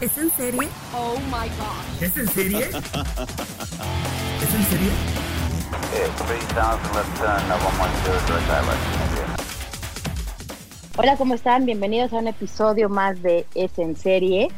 ¿Es en serie? Oh my god. ¿Es en serie? ¿Es en serie? Yeah, 3000 left turn, 112, direct direct. Hola, ¿cómo están? Bienvenidos a un episodio más de Es en Serie,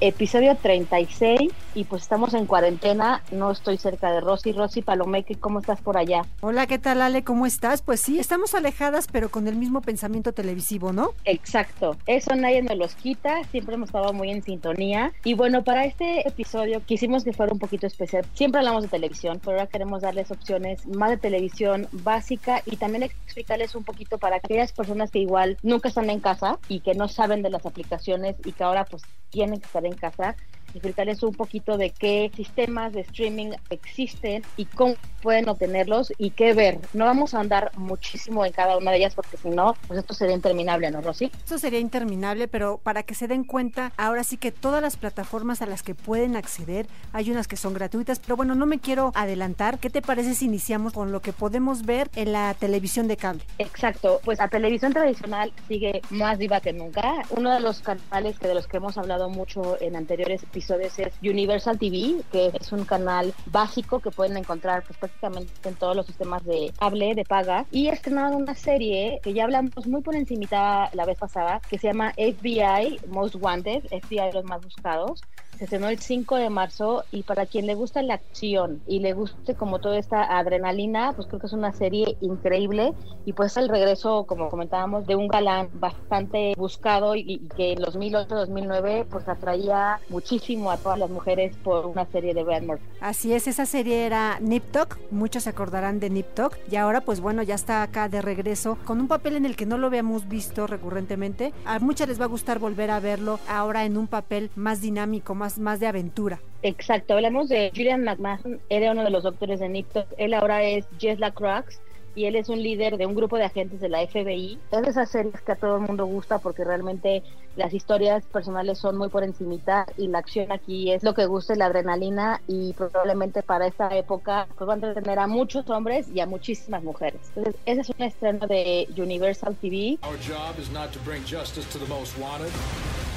episodio 36 y pues estamos en cuarentena, no estoy cerca de Rosy. Rosy Palomeque, ¿cómo estás por allá? Hola, ¿qué tal Ale? ¿Cómo estás? Pues sí, estamos alejadas pero con el mismo pensamiento televisivo, ¿no? Exacto, eso nadie nos los quita, siempre hemos estado muy en sintonía y bueno, para este episodio quisimos que fuera un poquito especial. Siempre hablamos de televisión, pero ahora queremos darles opciones más de televisión básica y también explicarles un poquito para aquellas personas que igual nunca están en casa y que no saben de las aplicaciones y que ahora pues tienen que estar en casa explicarles un poquito de qué sistemas de streaming existen y cómo pueden obtenerlos y qué ver. No vamos a andar muchísimo en cada una de ellas porque si no, pues esto sería interminable, ¿no, Rosy? Esto sería interminable, pero para que se den cuenta, ahora sí que todas las plataformas a las que pueden acceder, hay unas que son gratuitas, pero bueno, no me quiero adelantar. ¿Qué te parece si iniciamos con lo que podemos ver en la televisión de cable? Exacto, pues la televisión tradicional sigue más viva que nunca. Uno de los canales que de los que hemos hablado mucho en anteriores episodios es Universal TV, que es un canal básico que pueden encontrar pues, prácticamente en todos los sistemas de cable, de paga. Y estrenado una serie que ya hablamos muy por encimita la vez pasada, que se llama FBI Most Wanted, FBI los más buscados se estrenó el 5 de marzo y para quien le gusta la acción y le guste como toda esta adrenalina, pues creo que es una serie increíble y pues el regreso, como comentábamos, de un galán bastante buscado y, y que en 2008-2009 pues atraía muchísimo a todas las mujeres por una serie de Brad Murphy. Así es, esa serie era Nip Tuck, muchos se acordarán de Nip Tuck y ahora pues bueno, ya está acá de regreso con un papel en el que no lo habíamos visto recurrentemente. A muchas les va a gustar volver a verlo ahora en un papel más dinámico, más más, de aventura. Exacto, hablamos de Julian McMahon, era uno de los doctores de Niptok, él ahora es Jesla Crux y él es un líder de un grupo de agentes de la FBI. Es de esas series que a todo el mundo gusta porque realmente las historias personales son muy por encimita y la acción aquí es lo que gusta, la adrenalina y probablemente para esta época pues va a entretener a muchos hombres y a muchísimas mujeres. Entonces, ese es un estreno de Universal TV. Our job is not to bring justice to the most wanted.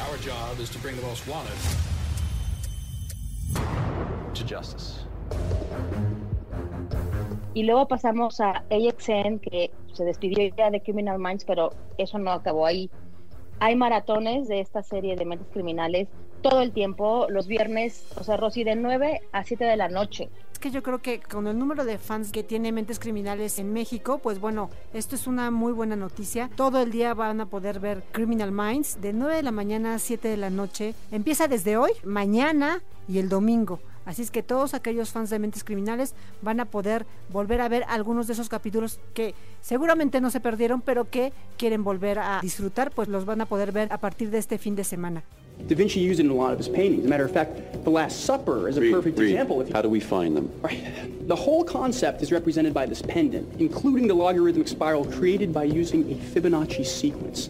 Our job is to bring the most wanted. Y luego pasamos a AXN, que se despidió ya de Criminal Minds, pero eso no acabó ahí. Hay maratones de esta serie de mentes criminales todo el tiempo, los viernes, o sea, Rosy, de 9 a 7 de la noche. Es que yo creo que con el número de fans que tiene Mentes Criminales en México, pues bueno, esto es una muy buena noticia. Todo el día van a poder ver Criminal Minds de 9 de la mañana a 7 de la noche. Empieza desde hoy, mañana y el domingo. Así es que todos aquellos fans de Mentes Criminales van a poder volver a ver algunos de esos capítulos que seguramente no se perdieron, pero que quieren volver a disfrutar, pues los van a poder ver a partir de este fin de semana. Da Vinci used it in a lot of his paintings. As a matter of fact, The Last Supper is a Read, perfect read. example. If you- How do we find them? Right. The whole concept is represented by this pendant, including the logarithmic spiral created by using a Fibonacci sequence.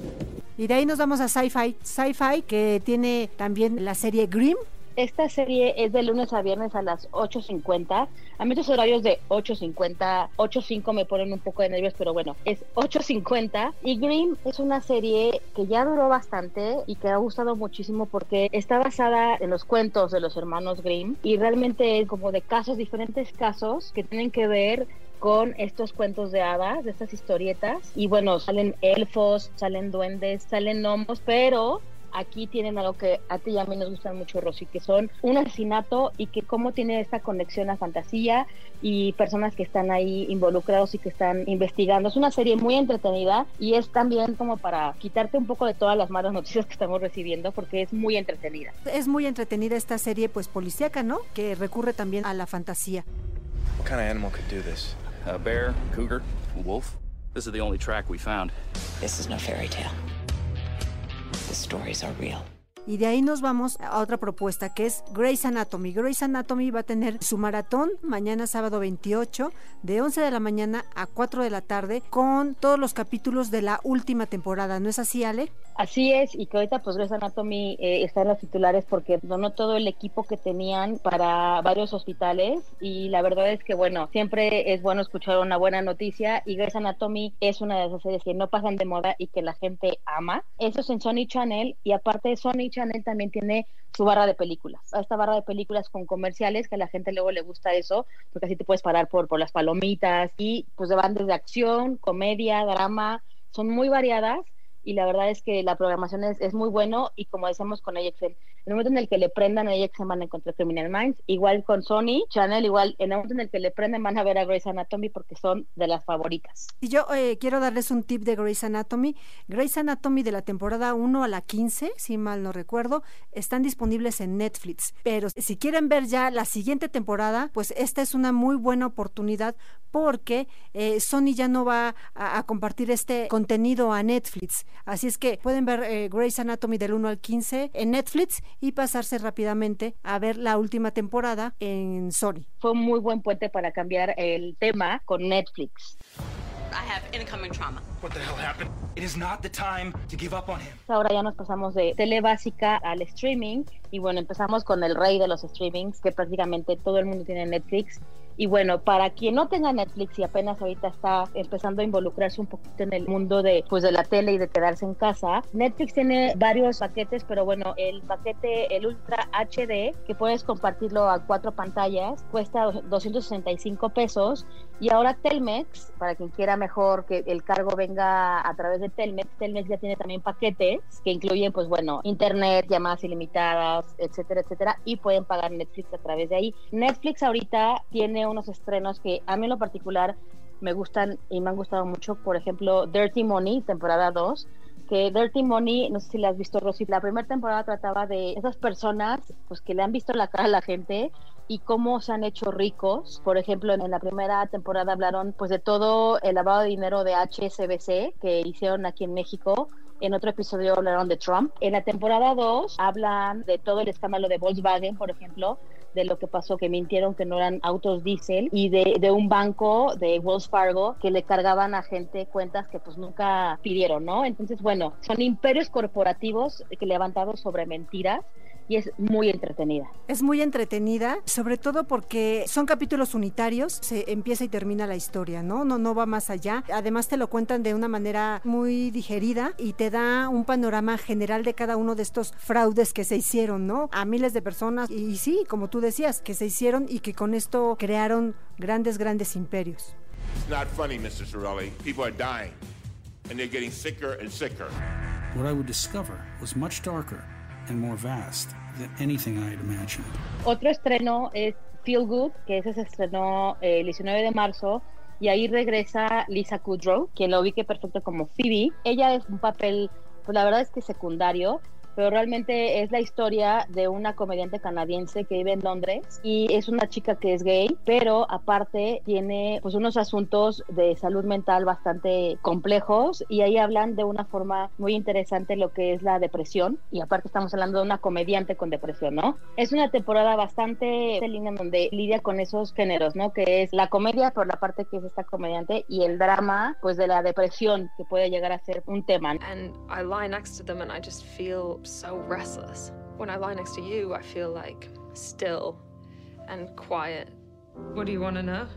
Y de ahí nos vamos a Sci-Fi, Sci-Fi que tiene también la serie Grimm. Esta serie es de lunes a viernes a las 8.50. A mí estos horarios de 8.50, 8.05 me ponen un poco de nervios, pero bueno, es 8.50. Y Grimm es una serie que ya duró bastante y que ha gustado muchísimo porque está basada en los cuentos de los hermanos Grimm y realmente es como de casos, diferentes casos que tienen que ver con estos cuentos de hadas, de estas historietas. Y bueno, salen elfos, salen duendes, salen gnomos, pero aquí tienen algo que a ti y a mí nos gusta mucho, Rosy, que son un asesinato y que cómo tiene esta conexión a fantasía y personas que están ahí involucrados y que están investigando. Es una serie muy entretenida y es también como para quitarte un poco de todas las malas noticias que estamos recibiendo porque es muy entretenida. Es muy entretenida esta serie pues policíaca, ¿no? Que recurre también a la fantasía. What kind of animal could do this? A bear, cougar, wolf. This is the only track we found. This is no fairy tale. Y de ahí nos vamos a otra propuesta que es Grey's Anatomy. Grey's Anatomy va a tener su maratón mañana sábado 28 de 11 de la mañana a 4 de la tarde con todos los capítulos de la última temporada. ¿No es así, Ale? Así es, y que ahorita pues Grey's Anatomy eh, está en los titulares porque donó todo el equipo que tenían para varios hospitales y la verdad es que bueno, siempre es bueno escuchar una buena noticia y Grey's Anatomy es una de esas series que no pasan de moda y que la gente ama. Eso es en Sony Channel y aparte Sony Channel también tiene su barra de películas. Esta barra de películas con comerciales que a la gente luego le gusta eso, porque así te puedes parar por, por las palomitas y pues van desde acción, comedia, drama, son muy variadas y la verdad es que la programación es, es muy bueno y como decimos con AXN, en el momento en el que le prendan a AXN van a encontrar Criminal Minds, igual con Sony, Channel, igual en el momento en el que le prenden van a ver a Grey's Anatomy porque son de las favoritas. Y yo eh, quiero darles un tip de Grey's Anatomy. Grey's Anatomy de la temporada 1 a la 15, si mal no recuerdo, están disponibles en Netflix. Pero si quieren ver ya la siguiente temporada, pues esta es una muy buena oportunidad porque eh, Sony ya no va a, compartir este contenido a Netflix. Así es que pueden ver eh, Grey's Anatomy del 1 al 15 en Netflix y pasarse rápidamente a ver la última temporada en Sony. Fue un muy buen puente para cambiar el tema con Netflix. Ahora ya nos pasamos de tele básica al streaming y bueno, empezamos con el rey de los streamings que prácticamente todo el mundo tiene Netflix y bueno, para quien no tenga Netflix y apenas ahorita está empezando a involucrarse un poquito en el mundo de, pues, de la tele y de quedarse en casa, Netflix tiene varios paquetes, pero bueno, el paquete, el Ultra HD, que puedes compartirlo a cuatro pantallas, cuesta 265 pesos. Y ahora Telmex, para quien quiera mejor que el cargo venga a través de Telmex, Telmex ya tiene también paquetes que incluyen, pues bueno, internet, llamadas ilimitadas, etcétera, etcétera, y pueden pagar Netflix a través de ahí. Netflix ahorita tiene unos estrenos que a mí en lo particular me gustan y me han gustado mucho. Por ejemplo, Dirty Money, temporada 2. Que Dirty Money, no sé si la has visto, Rosy, la primera temporada trataba de esas personas pues que le han visto la cara a la gente y cómo se han hecho ricos. Por ejemplo, en la primera temporada hablaron pues de todo el lavado de dinero de HSBC que hicieron aquí en México. En otro episodio hablaron de Trump. En la temporada 2 hablan de todo el escándalo de Volkswagen, por ejemplo, de lo que pasó, que mintieron que no eran autos diésel y de, de, un banco de Wells Fargo que le cargaban a gente cuentas que pues nunca pidieron, ¿no? Entonces, bueno, son imperios corporativos que levantados sobre mentiras y es muy entretenida. Es muy entretenida, sobre todo porque son capítulos unitarios, se empieza y termina la historia, ¿no? No no va más allá. Además te lo cuentan de una manera muy digerida y te da un panorama general de cada uno de estos fraudes que se hicieron, ¿no? A miles de personas y sí, como tú decías, que se hicieron y que con esto crearon grandes grandes imperios. It's not funny, Mr. Sorelli. People are dying and they're getting sicker and sicker. What I would discover was much darker and more vast than anything I had imagined. Otro estreno es Feel Good, que ese se estrenó eh, el 19 de marzo y ahí regresa Lisa Kudrow, quien lo ubique perfecto como Phoebe. Ella es un papel, pues la verdad es que secundario, pero realmente es la historia de una comediante canadiense que vive en Londres y es una chica que es gay, pero aparte tiene pues unos asuntos de salud mental bastante complejos y ahí hablan de una forma muy interesante lo que es la depresión y aparte estamos hablando de una comediante con depresión, ¿no? Es una temporada bastante linda donde lidia con esos géneros, ¿no? Que es la comedia por la parte que es esta comediante y el drama pues de la depresión que puede llegar a ser un tema. And I lie next to them and I just feel so restless. When I lie next to you, I feel like still and quiet. What do you want to know?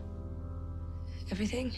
Everything.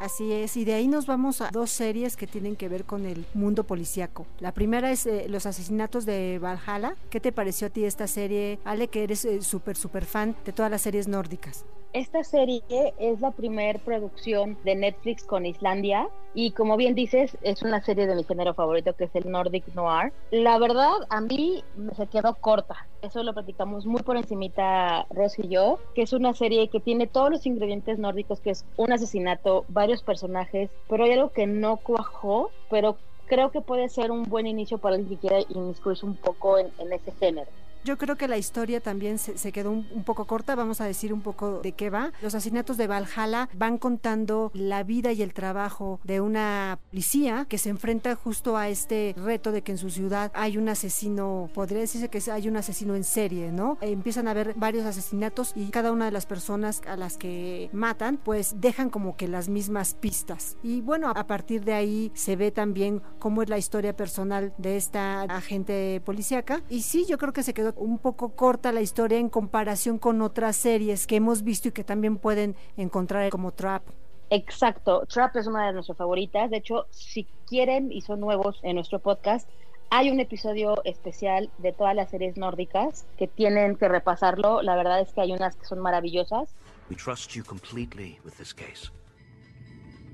Así es, y de ahí nos vamos a dos series que tienen que ver con el mundo policíaco. La primera es eh, Los asesinatos de Valhalla. ¿Qué te pareció a ti esta serie, Ale, que eres súper, eh, súper super fan de todas las series nórdicas? Esta serie es la primer producción de Netflix con Islandia y como bien dices, es una serie de mi género favorito que es el Nordic Noir. La verdad, a mí se quedó corta. Eso lo platicamos muy por encimita Ross y yo, que es una serie que tiene todos los ingredientes nórdicos, que es un asesinato, varios personajes, pero hay algo que no cuajó, pero creo que puede ser un buen inicio para alguien que quiera inmiscuirse un poco en ese género. Yo creo que la historia también se, se quedó un, un, poco corta, vamos a decir un poco de qué va. Los asesinatos de Valhalla van contando la vida y el trabajo de una policía que se enfrenta justo a este reto de que en su ciudad hay un asesino, podría decirse que hay un asesino en serie, ¿no? empiezan a haber varios asesinatos y cada una de las personas a las que matan pues dejan como que las mismas pistas. Y bueno, a partir de ahí se ve también cómo es la historia personal de esta agente policíaca. Y sí, yo creo que se quedó un poco corta la historia en comparación con otras series que hemos visto y que también pueden encontrar como Trap. Exacto, Trap es una de nuestras favoritas. De hecho, si quieren y son nuevos en nuestro podcast, hay un episodio especial de todas las series nórdicas que tienen que repasarlo. La verdad es que hay unas que son maravillosas. We trust you completely with this case.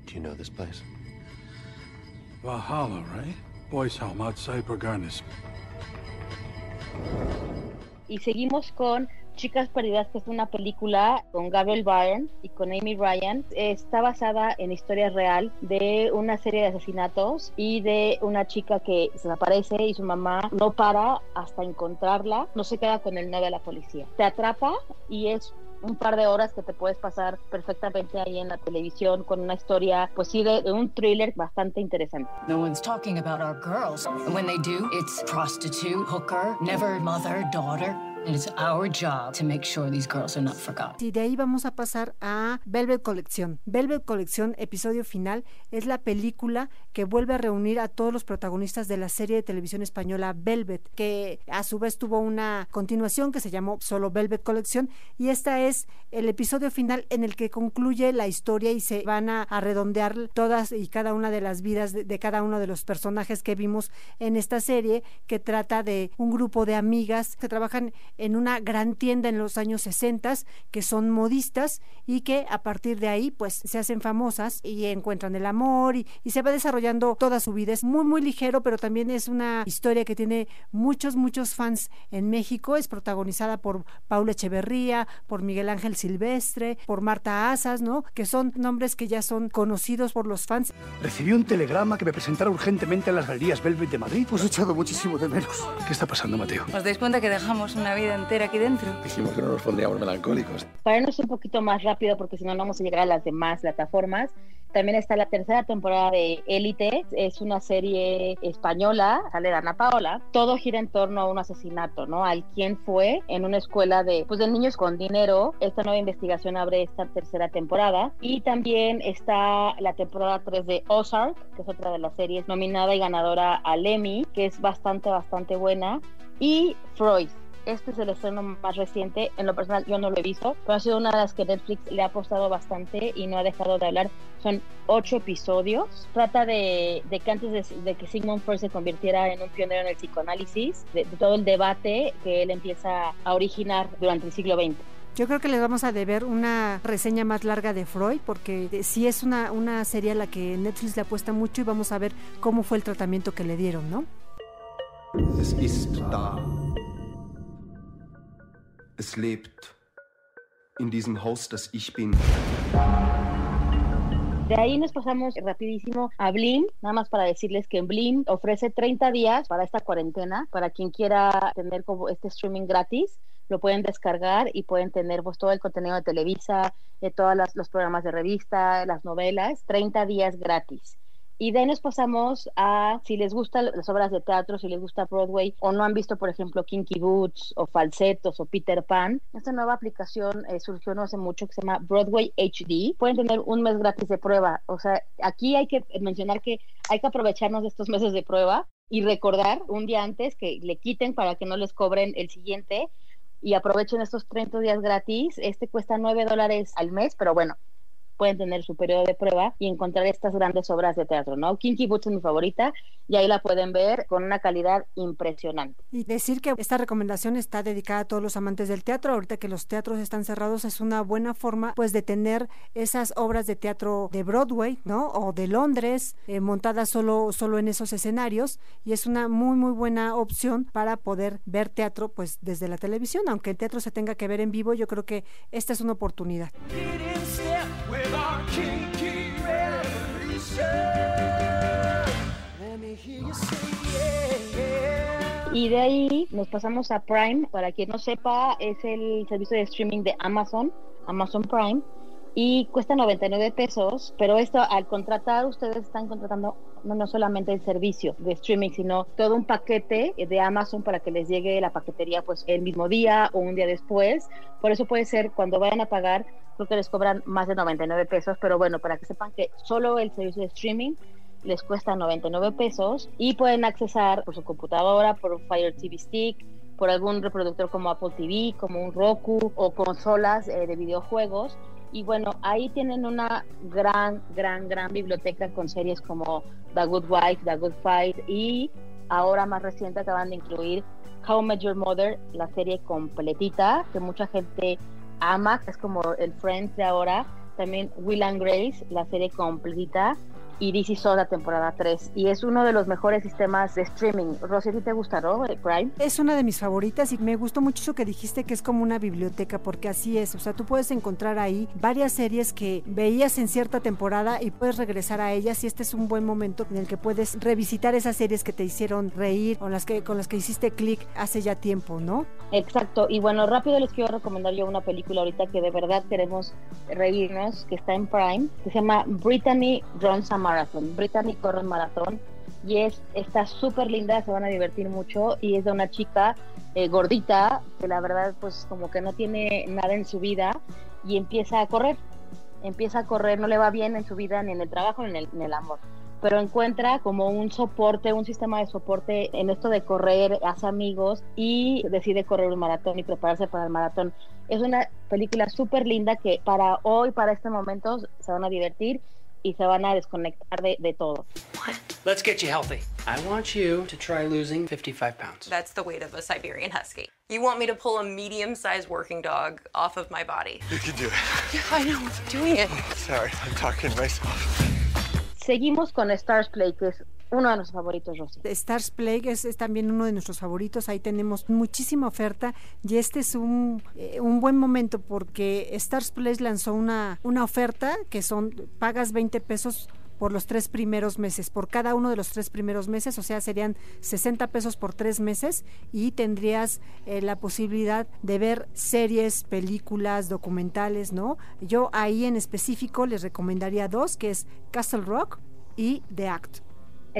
Do you know this place? Valhalla, right? Boys Home outside Bragarnis. Y seguimos con Chicas Perdidas, que es una película con Gabriel Byrne y con Amy Ryan. Está basada en historia real de una serie de asesinatos y de una chica que desaparece y su mamá no para hasta encontrarla. No se queda con el no de la policía. Te atrapa y es un par de horas que te puedes pasar perfectamente ahí en la televisión con una historia, pues sí, de, de, un thriller bastante interesante. No one's talking about our girls. When they do, it's prostitute, hooker, never mother, daughter. Y de ahí vamos a pasar a Velvet Colección. Velvet Colección, episodio final, es la película que vuelve a reunir a todos los protagonistas de la serie de televisión española Velvet, que a su vez tuvo una continuación que se llamó solo Velvet Colección. Y esta es el episodio final en el que concluye la historia y se van a, a redondear todas y cada una de las vidas de, de cada uno de los personajes que vimos en esta serie, que trata de un grupo de amigas que trabajan en una gran tienda en los años 60 que son modistas y que a partir de ahí pues se hacen famosas y encuentran el amor y, y, se va desarrollando toda su vida. Es muy muy ligero pero también es una historia que tiene muchos muchos fans en México. Es protagonizada por Paula Echeverría, por Miguel Ángel Silvestre, por Marta Asas, ¿no? Que son nombres que ya son conocidos por los fans. Recibí un telegrama que me presentara urgentemente a las galerías Velvet de Madrid. Os he echado muchísimo de menos. ¿Qué está pasando, Mateo? ¿Os dais cuenta que dejamos una vida entera aquí dentro. Dijimos que no nos pondríamos melancólicos. Para irnos un poquito más rápido, porque si no, no vamos a llegar a las demás plataformas. También está la tercera temporada de Élite. Es una serie española, sale de Ana Paola. Todo gira en torno a un asesinato, ¿no? Al quién fue en una escuela de, pues, de niños con dinero. Esta nueva investigación abre esta tercera temporada. Y también está la temporada 3 de Ozark, que es otra de las series nominada y ganadora al Emmy, que es bastante, bastante buena. Y Freud, este es el estreno más reciente. En lo personal, yo no lo he visto, pero ha sido una de las que Netflix le ha apostado bastante y no ha dejado de hablar. Son ocho episodios. Trata de, de que antes de, de, que Sigmund Freud se convirtiera en un pionero en el psicoanálisis, de, de todo el debate que él empieza a originar durante el siglo XX. Yo creo que les vamos a deber una reseña más larga de Freud, porque sí es una, una serie a la que Netflix le apuesta mucho y vamos a ver cómo fue el tratamiento que le dieron, ¿no? Es ist da. Es lebt in diesem Haus, das ich bin. De ahí nos pasamos rapidísimo a Blim, nada más para decirles que Blim ofrece 30 días para esta cuarentena, para quien quiera tener como este streaming gratis, lo pueden descargar y pueden tener pues todo el contenido de Televisa, de todos los programas de revista, las novelas, 30 días gratis. Y de ahí nos pasamos a si les gustan las obras de teatro, si les gusta Broadway o no han visto, por ejemplo, Kinky Boots o Falsetos o Peter Pan. Esta nueva aplicación eh, surgió no hace mucho que se llama Broadway HD. Pueden tener un mes gratis de prueba. O sea, aquí hay que mencionar que hay que aprovecharnos de estos meses de prueba y recordar un día antes que le quiten para que no les cobren el siguiente y aprovechen estos 30 días gratis. Este cuesta 9 dólares al mes, pero bueno, pueden tener su periodo de prueba y encontrar estas grandes obras de teatro, ¿no? Kinky Boots es mi favorita y ahí la pueden ver con una calidad impresionante. Y decir que esta recomendación está dedicada a todos los amantes del teatro, ahorita que los teatros están cerrados es una buena forma pues de tener esas obras de teatro de Broadway, ¿no? O de Londres, eh, montadas solo, solo en esos escenarios y es una muy muy buena opción para poder ver teatro pues desde la televisión, aunque el teatro se tenga que ver en vivo, yo creo que esta es una oportunidad. Y de ahí nos pasamos a Prime. Para quien no sepa, es el servicio de streaming de Amazon, Amazon Prime. Y cuesta 99 pesos, pero esto al contratar, ustedes están contratando no, no solamente el servicio de streaming, sino todo un paquete de Amazon para que les llegue la paquetería pues el mismo día o un día después. Por eso puede ser cuando vayan a pagar, creo que les cobran más de 99 pesos, pero bueno, para que sepan que solo el servicio de streaming les cuesta 99 pesos y pueden accesar por su computadora, por Fire TV Stick, por algún reproductor como Apple TV, como un Roku o consolas eh, de videojuegos. Y bueno, ahí tienen una gran, gran, gran biblioteca con series como The Good Wife, The Good Fight y ahora más reciente acaban de incluir How Met Your Mother, la serie completita que mucha gente ama, es como el Friends de ahora. También Will and Grace, la serie completita y DC la temporada 3 y es uno de los mejores sistemas de streaming. Rosy, ¿a te gusta, no? Prime. Es una de mis favoritas y me gustó mucho eso que dijiste que es como una biblioteca porque así es, o sea, tú puedes encontrar ahí varias series que veías en cierta temporada y puedes regresar a ellas y este es un buen momento en el que puedes revisitar esas series que te hicieron reír o las que con las que hiciste clic hace ya tiempo, ¿no? Exacto, y bueno, rápido les quiero recomendar yo una película ahorita que de verdad queremos reírnos, que está en Prime, que se llama Brittany Runs a Marathon. Brittany corre un maratón y es está súper linda, se van a divertir mucho y es de una chica eh, gordita que la verdad pues como que no tiene nada en su vida y empieza a correr, empieza a correr, no le va bien en su vida ni en el trabajo ni en el, el amor pero encuentra como un soporte, un sistema de soporte en esto de correr, hace amigos y decide correr un maratón y prepararse para el maratón. Es una película súper linda que para hoy, para este momento, se van a divertir y se van a desconectar de, de todo. Let's get you healthy. I want you to try losing 55 pounds. That's the weight of a Siberian Husky. You want me to pull a medium sized working dog off of my body? You can do it. Yeah, I know. I'm doing it. Sorry, I'm talking to myself. Seguimos con Stars Play, que es uno de nuestros favoritos, Rosy. Stars Play es, también uno de nuestros favoritos. Ahí tenemos muchísima oferta y este es un, eh, un buen momento porque Stars Play lanzó una, una oferta que son pagas 20 pesos por los tres primeros meses, por cada uno de los tres primeros meses, o sea, serían 60 pesos por tres meses y tendrías eh, la posibilidad de ver series, películas, documentales, ¿no? Yo ahí en específico les recomendaría dos, que es Castle Rock y The Act.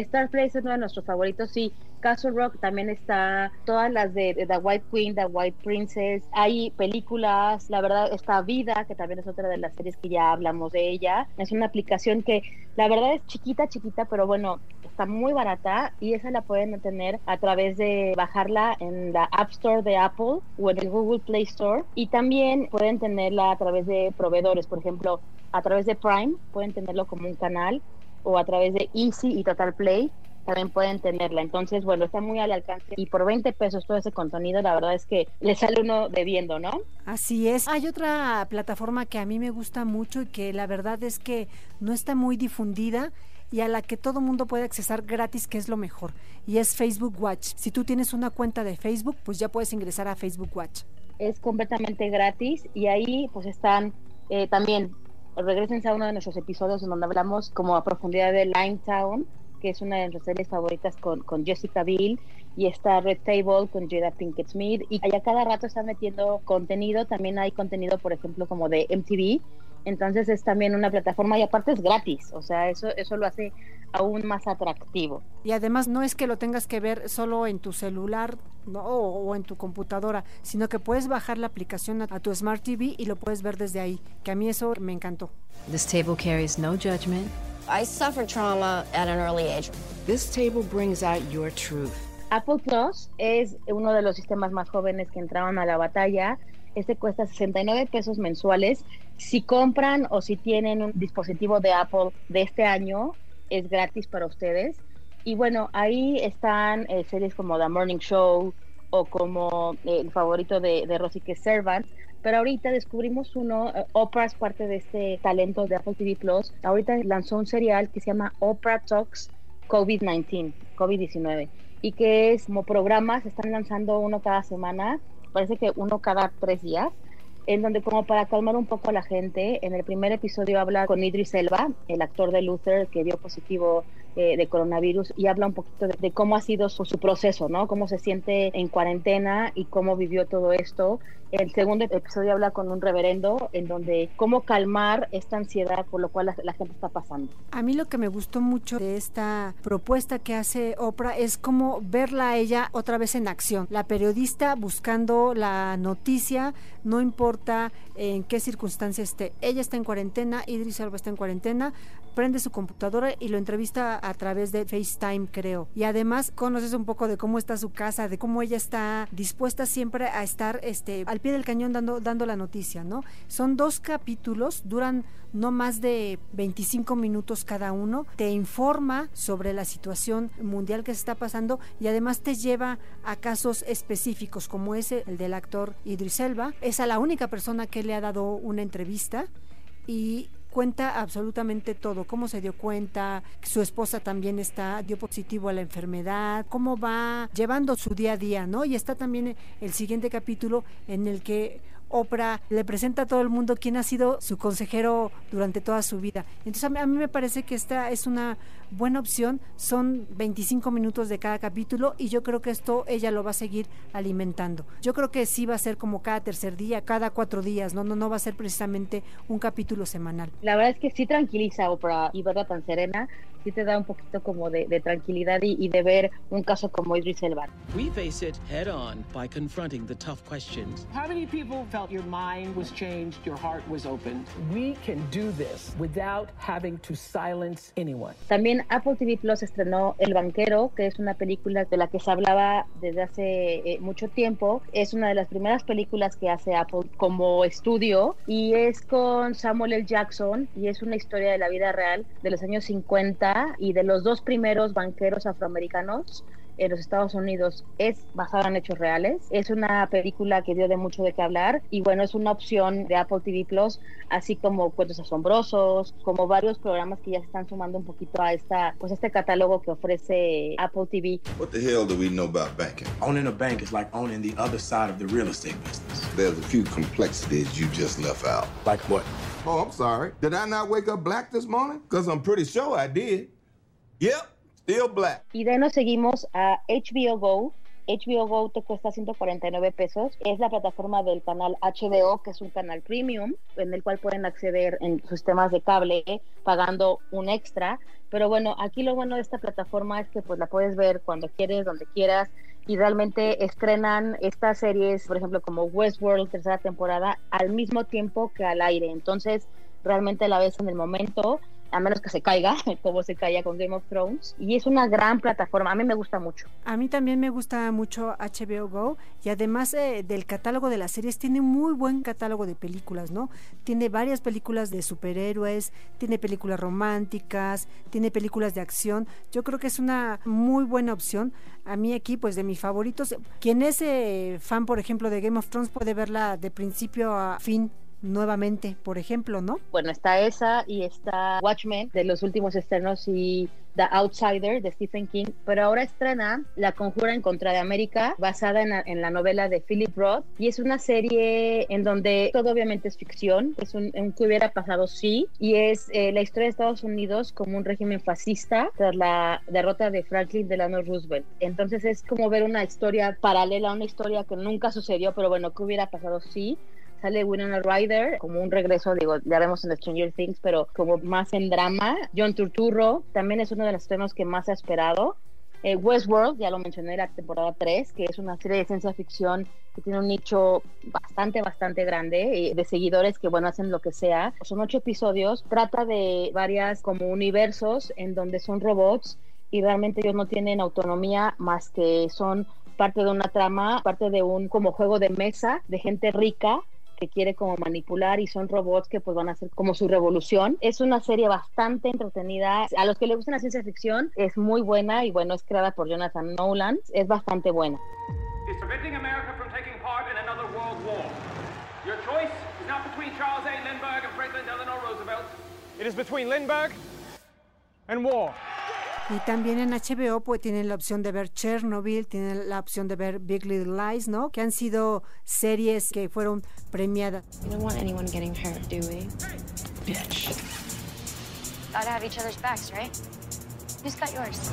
Star Play es uno de nuestros favoritos, sí. Castle Rock también está, todas las de, de, The White Queen, The White Princess, hay películas, la verdad está Vida, que también es otra de las series que ya hablamos de ella. Es una aplicación que la verdad es chiquita, chiquita, pero bueno, está muy barata y esa la pueden tener a través de bajarla en la App Store de Apple o en el Google Play Store y también pueden tenerla a través de proveedores, por ejemplo, a través de Prime, pueden tenerlo como un canal o a través de Easy y Total Play también pueden tenerla. Entonces, bueno, está muy al alcance y por 20 pesos todo ese contenido, la verdad es que le sale uno debiendo, ¿no? Así es. Hay otra plataforma que a mí me gusta mucho y que la verdad es que no está muy difundida y a la que todo mundo puede accesar gratis, que es lo mejor, y es Facebook Watch. Si tú tienes una cuenta de Facebook, pues ya puedes ingresar a Facebook Watch. Es completamente gratis y ahí pues están eh, también, regresen a uno de nuestros episodios en donde hablamos como a profundidad de Limetown, que es una de nuestras series favoritas con, con Jessica Biel, y está Red Table con Jada Pinkett Smith, y allá cada rato están metiendo contenido, también hay contenido, por ejemplo, como de MTV, entonces es también una plataforma y aparte es gratis, o sea, eso, eso lo hace aún más atractivo. Y además no es que lo tengas que ver solo en tu celular ¿no? o, o, en tu computadora, sino que puedes bajar la aplicación a, a, tu Smart TV y lo puedes ver desde ahí, que a mí eso me encantó. This table carries no judgment. I suffered trauma at an early age. This table brings out your truth. Apple Plus es uno de los sistemas más jóvenes que entraban a la batalla. Este cuesta 69 pesos mensuales. Si compran o si tienen un dispositivo de Apple de este año, es gratis para ustedes. Y bueno, ahí están eh, series como The Morning Show o como eh, el favorito de, de Rosy, que es Servants. Pero ahorita descubrimos uno, uh, Oprah es parte de este talento de Apple TV Plus. Ahorita lanzó un serial que se llama Oprah Talks COVID-19, COVID-19, y que es como programas, están lanzando uno cada semana, parece que uno cada tres días, en donde como para calmar un poco a la gente, en el primer episodio habla con Idris Elba, el actor de Luther que dio positivo eh, de coronavirus y habla un poquito de, cómo ha sido su, proceso, ¿no? Cómo se siente en cuarentena y cómo vivió todo esto. El segundo episodio habla con un reverendo en donde cómo calmar esta ansiedad por lo cual la, gente está pasando. A mí lo que me gustó mucho de esta propuesta que hace Oprah es como verla a ella otra vez en acción. La periodista buscando la noticia, no importa en qué circunstancia esté. Ella está en cuarentena, Idris Elba está en cuarentena, prende su computadora y lo entrevista a través de FaceTime, creo. Y además conoces un poco de cómo está su casa, de cómo ella está dispuesta siempre a estar este, al pie del cañón dando, dando la noticia, ¿no? Son dos capítulos, duran no más de 25 minutos cada uno, te informa sobre la situación mundial que se está pasando y además te lleva a casos específicos como ese, el del actor Idris Elba. Es a la única persona que le ha dado una entrevista y cuenta absolutamente todo, cómo se dio cuenta, su esposa también está, dio positivo a la enfermedad, cómo va llevando su día a día, ¿no? Y está también el siguiente capítulo en el que Oprah le presenta a todo el mundo quién ha sido su consejero durante toda su vida. Entonces a mí, a mí, me parece que esta es una buena opción. Son 25 minutos de cada capítulo y yo creo que esto ella lo va a seguir alimentando. Yo creo que sí va a ser como cada tercer día, cada cuatro días, no, no, no va a ser precisamente un capítulo semanal. La verdad es que sí tranquiliza Oprah y verla tan serena, sí te da un poquito como de, de tranquilidad y, y, de ver un caso como Idris Elba. We face it head on by confronting the tough questions. How many people felt your mind was changed, your heart was opened? We can do this without having to silence anyone. También Apple TV Plus estrenó El Banquero, que es una película de la que se hablaba desde hace eh, mucho tiempo. Es una de las primeras películas que hace Apple como estudio y es con Samuel L. Jackson y es una historia de la vida real de los años 50 y de los dos primeros banqueros afroamericanos en los Estados Unidos es basada en hechos reales. Es una película que dio de mucho de qué hablar y bueno, es una opción de Apple TV Plus, así como Cuentos Asombrosos, como varios programas que ya se están sumando un poquito a esta, pues este catálogo que ofrece Apple TV. What the hell do we know about banking? Owning a bank is like owning the other side of the real estate business. There's a few complexities you just left out. Like what? Oh, I'm sorry. Did I not wake up black this morning? Because I'm pretty sure I did. Yep. Still black. Y de nos seguimos a HBO Go. HBO Go te cuesta 149 pesos. Es la plataforma del canal HBO, que es un canal premium, en el cual pueden acceder en sus temas de cable pagando un extra. Pero bueno, aquí lo bueno de esta plataforma es que pues la puedes ver cuando quieres, donde quieras. Y realmente estrenan estas series, por ejemplo, como Westworld, tercera temporada, al mismo tiempo que al aire. Entonces, realmente la ves en el momento a menos que se caiga, como se caía con Game of Thrones. Y es una gran plataforma, a mí me gusta mucho. A mí también me gusta mucho HBO Go y además eh, del catálogo de las series, tiene muy buen catálogo de películas, ¿no? Tiene varias películas de superhéroes, tiene películas románticas, tiene películas de acción. Yo creo que es una muy buena opción. A mí aquí, pues de mis favoritos, quien es eh, fan, por ejemplo, de Game of Thrones puede verla de principio a fin nuevamente, por ejemplo, ¿no? Bueno, está esa y está Watchmen de los últimos estrenos y The Outsider de Stephen King, pero ahora estrena La Conjura en contra de América, basada en la, novela de Philip Roth, y es una serie en donde todo obviamente es ficción, es un, un que hubiera pasado sí, y es eh, la historia de Estados Unidos como un régimen fascista tras la derrota de Franklin Delano Roosevelt. Entonces es como ver una historia paralela a una historia que nunca sucedió, pero bueno, que hubiera pasado sí sale Winona Ryder como un regreso, digo, ya vemos en Stranger Things, pero como más en drama. John Turturro también es uno de los estrenos que más ha esperado. Eh, Westworld, ya lo mencioné, la temporada 3, que es una serie de ciencia ficción que tiene un nicho bastante, bastante grande de seguidores que, bueno, hacen lo que sea. Son ocho episodios, trata de varias como universos en donde son robots y realmente ellos no tienen autonomía más que son parte de una trama, parte de un como juego de mesa de gente rica que quiere como manipular y son robots que pues van a hacer como su revolución. Es una serie bastante entretenida. A los que les gusta la ciencia ficción es muy buena y bueno, es creada por Jonathan Nolan. Es bastante buena. Is preventing America from taking part in another world war. Your choice is not between Charles A. Lindbergh and Franklin Delano Roosevelt. It is between Lindbergh and war. Y también en HBO pues tienen la opción de ver Chernobyl, tienen la opción de ver Big Little Lies, ¿no? Que han sido series que fueron premiadas. We don't want anyone getting hurt, do we? Bitch. Gotta have each other's backs, right? Who's got yours?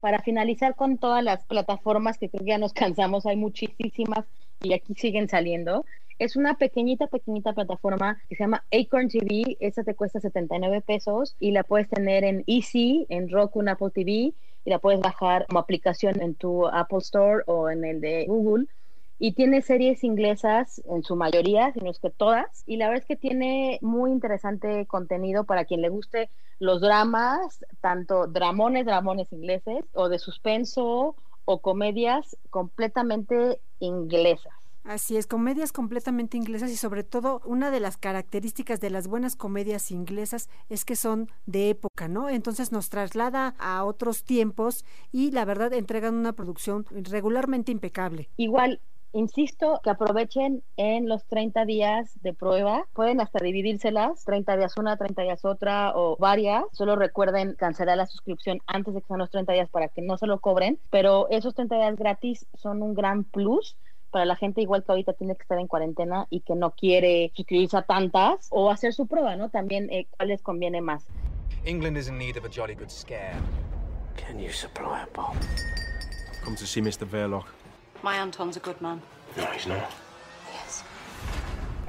Para finalizar con todas las plataformas que creo que ya nos cansamos, hay muchísimas y aquí siguen saliendo. Es una pequeñita, pequeñita plataforma que se llama Acorn TV. Esa te cuesta 79 pesos y la puedes tener en Easy, en Roku, en Apple TV y la puedes bajar como aplicación en tu Apple Store o en el de Google. Y tiene series inglesas en su mayoría, si no es que todas. Y la verdad es que tiene muy interesante contenido para quien le guste los dramas, tanto dramones, dramones ingleses, o de suspenso, o comedias completamente inglesas. Así es, comedias completamente inglesas y sobre todo una de las características de las buenas comedias inglesas es que son de época, ¿no? Entonces nos traslada a otros tiempos y la verdad entregan una producción regularmente impecable. Igual, Insisto que aprovechen en los 30 días de prueba. Pueden hasta dividírselas, 30 días una, 30 días otra o varias. Solo recuerden cancelar la suscripción antes de que sean los 30 días para que no se lo cobren. Pero esos 30 días gratis son un gran plus para la gente igual que ahorita tiene que estar en cuarentena y que no quiere suscribirse a tantas o hacer su prueba, ¿no? También eh, cuál les conviene más. England is in need of a jolly good scare. Can you supply a bomb? Come to see Mr. Verloc. My Anton's a good man. No, he's not.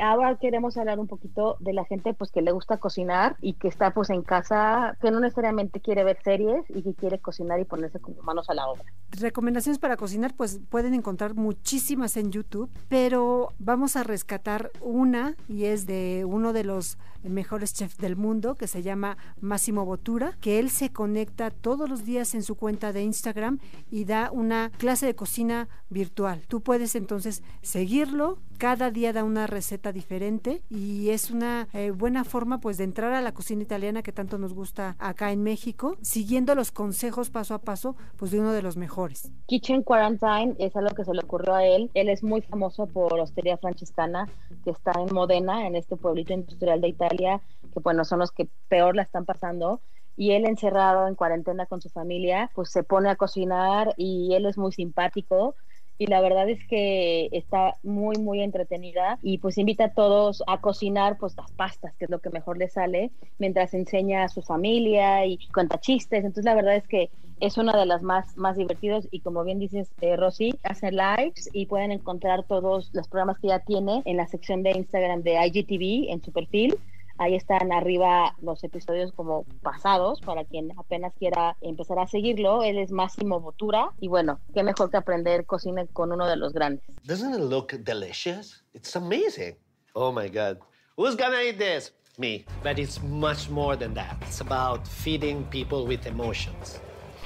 Ahora queremos hablar un poquito de la gente pues que le gusta cocinar y que está pues en casa, que no necesariamente quiere ver series y que quiere cocinar y ponerse como manos a la obra. Recomendaciones para cocinar pues pueden encontrar muchísimas en YouTube, pero vamos a rescatar una y es de uno de los mejores chefs del mundo que se llama Máximo Botura, que él se conecta todos los días en su cuenta de Instagram y da una clase de cocina virtual. Tú puedes entonces seguirlo, cada día da una receta diferente y es una eh, buena forma pues de entrar a la cocina italiana que tanto nos gusta acá en México, siguiendo los consejos paso a paso pues de uno de los mejores. Kitchen Quarantine es algo que se le ocurrió a él. Él es muy famoso por Hostería Francescana, que está en Modena, en este pueblito industrial de Italia, que bueno, son los que peor la están pasando y él encerrado en cuarentena con su familia, pues se pone a cocinar y él es muy simpático y la verdad es que está muy muy entretenida y pues invita a todos a cocinar pues las pastas que es lo que mejor le sale mientras enseña a su familia y cuenta chistes. Entonces la verdad es que es una de las más más divertidos y como bien dices eh, Rosy hace lives y pueden encontrar todos los programas que ya tiene en la sección de Instagram de IGTV en su perfil Ahí están arriba los episodios como pasados para quien apenas quiera empezar a seguirlo. Él es Máximo Botura y bueno, qué mejor que aprender cocina con uno de los grandes. Doesn't it look delicious? It's amazing. Oh my God. Who's gonna eat this? Me. But it's much more than that. It's about feeding people with emotions.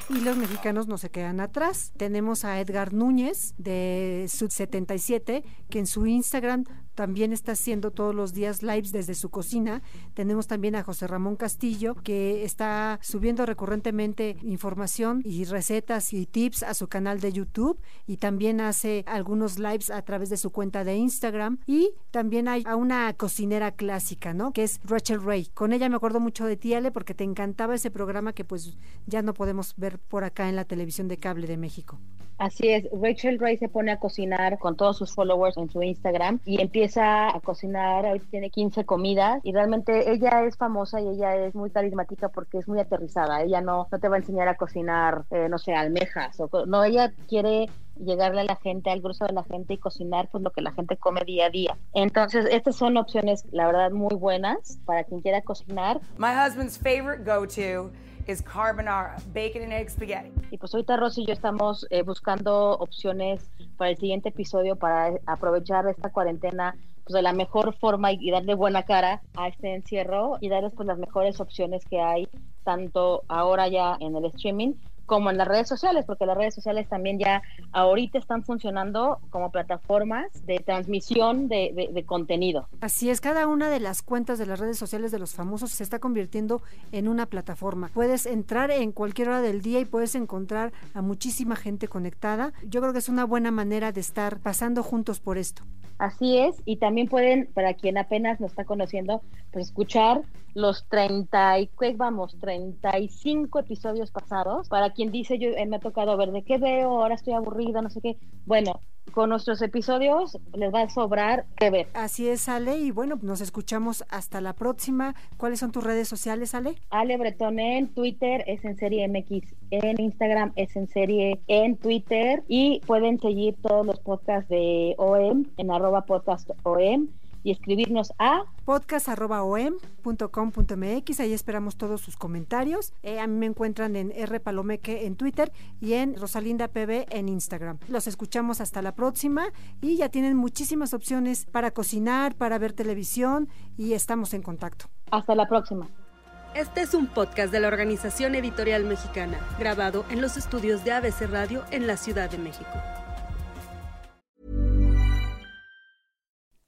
Y los mexicanos no se quedan atrás. Tenemos a Edgar Núñez de Sud 77, que en su Instagram también está haciendo todos los días lives desde su cocina. Tenemos también a José Ramón Castillo, que está subiendo recurrentemente información y recetas y tips a su canal de YouTube y también hace algunos lives a través de su cuenta de Instagram. Y también hay a una cocinera clásica, ¿no? Que es Rachel Ray. Con ella me acuerdo mucho de ti, Ale, porque te encantaba ese programa que pues ya no podemos ver por acá en la televisión de cable de México. Así es, Rachel Ray se pone a cocinar con todos sus followers en su Instagram y empieza a cocinar, ahorita tiene 15 comidas y realmente ella es famosa y ella es muy carismática porque es muy aterrizada, ella no, no te va a enseñar a cocinar, eh, no sé, almejas, o, no, ella quiere llegarle a la gente, al grueso de la gente y cocinar pues lo que la gente come día a día. Entonces, estas son opciones, la verdad, muy buenas para quien quiera cocinar. My husband's favorite go-to is carbonara, bacon and egg spaghetti. Y pues ahorita Rosy y yo estamos eh, buscando opciones para el siguiente episodio para aprovechar esta cuarentena pues de la mejor forma y, darle buena cara a este encierro y darles pues las mejores opciones que hay tanto ahora ya en el streaming como en las redes sociales, porque las redes sociales también ya ahorita están funcionando como plataformas de transmisión de, de, contenido. Así es, cada una de las cuentas de las redes sociales de los famosos se está convirtiendo en una plataforma. Puedes entrar en cualquier hora del día y puedes encontrar a muchísima gente conectada. Yo creo que es una buena manera de estar pasando juntos por esto. Así es, y también pueden, para quien apenas nos está conociendo, pues escuchar los 30 y ¿qué vamos, 35 episodios pasados. Para quien dice yo eh, me ha tocado ver de qué veo, ahora estoy aburrida, no sé qué. Bueno, con nuestros episodios les va a sobrar que ver. Así es, Ale, y bueno, nos escuchamos hasta la próxima. ¿Cuáles son tus redes sociales, Ale? Ale Bretón en Twitter, es en serie MX, en Instagram es en serie en Twitter y pueden seguir todos los podcasts de OM en arroba podcast OM y escribirnos a podcast.om.com.mx. Ahí esperamos todos sus comentarios. Eh, a mí me encuentran en R Palomeque en Twitter y en Rosalinda PB en Instagram. Los escuchamos hasta la próxima y ya tienen muchísimas opciones para cocinar, para ver televisión y estamos en contacto. Hasta la próxima. Este es un podcast de la Organización Editorial Mexicana, grabado en los estudios de ABC Radio en la Ciudad de México.